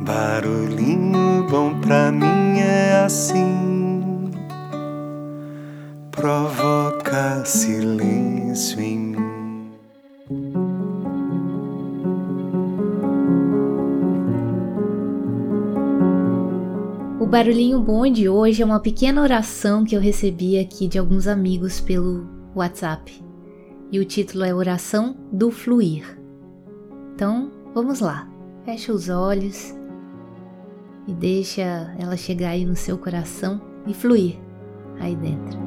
Barulhinho bom pra mim é assim, provoca silêncio em mim. O barulhinho bom de hoje é uma pequena oração que eu recebi aqui de alguns amigos pelo WhatsApp. E o título é Oração do Fluir. Então, vamos lá. Fecha os olhos e deixa ela chegar aí no seu coração e fluir aí dentro.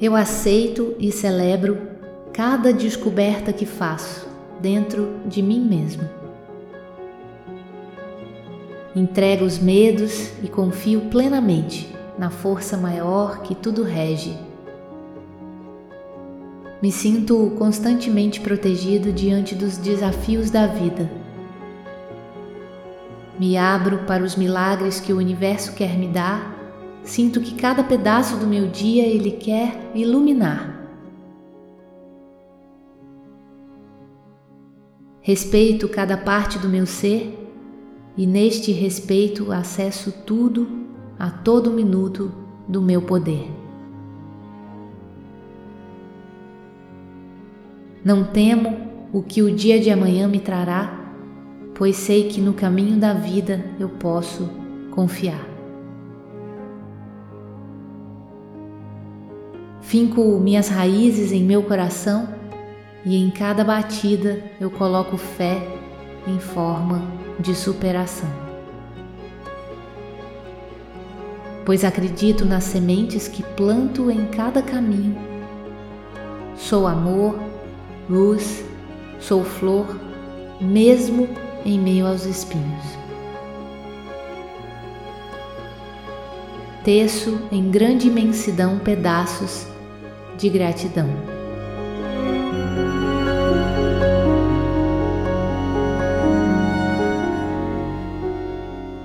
Eu aceito e celebro cada descoberta que faço dentro de mim mesmo. Entrego os medos e confio plenamente na força maior que tudo rege me sinto constantemente protegido diante dos desafios da vida. Me abro para os milagres que o universo quer me dar. Sinto que cada pedaço do meu dia ele quer iluminar. Respeito cada parte do meu ser e neste respeito acesso tudo a todo minuto do meu poder. Não temo o que o dia de amanhã me trará, pois sei que no caminho da vida eu posso confiar. Finco minhas raízes em meu coração e em cada batida eu coloco fé em forma de superação. Pois acredito nas sementes que planto em cada caminho. Sou amor, luz, sou flor, mesmo em meio aos espinhos. Teço em grande imensidão pedaços de gratidão.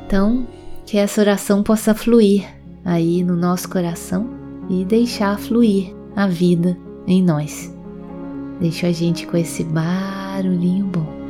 Então, que essa oração possa fluir aí no nosso coração e deixar fluir a vida em nós. Deixa a gente com esse barulhinho bom.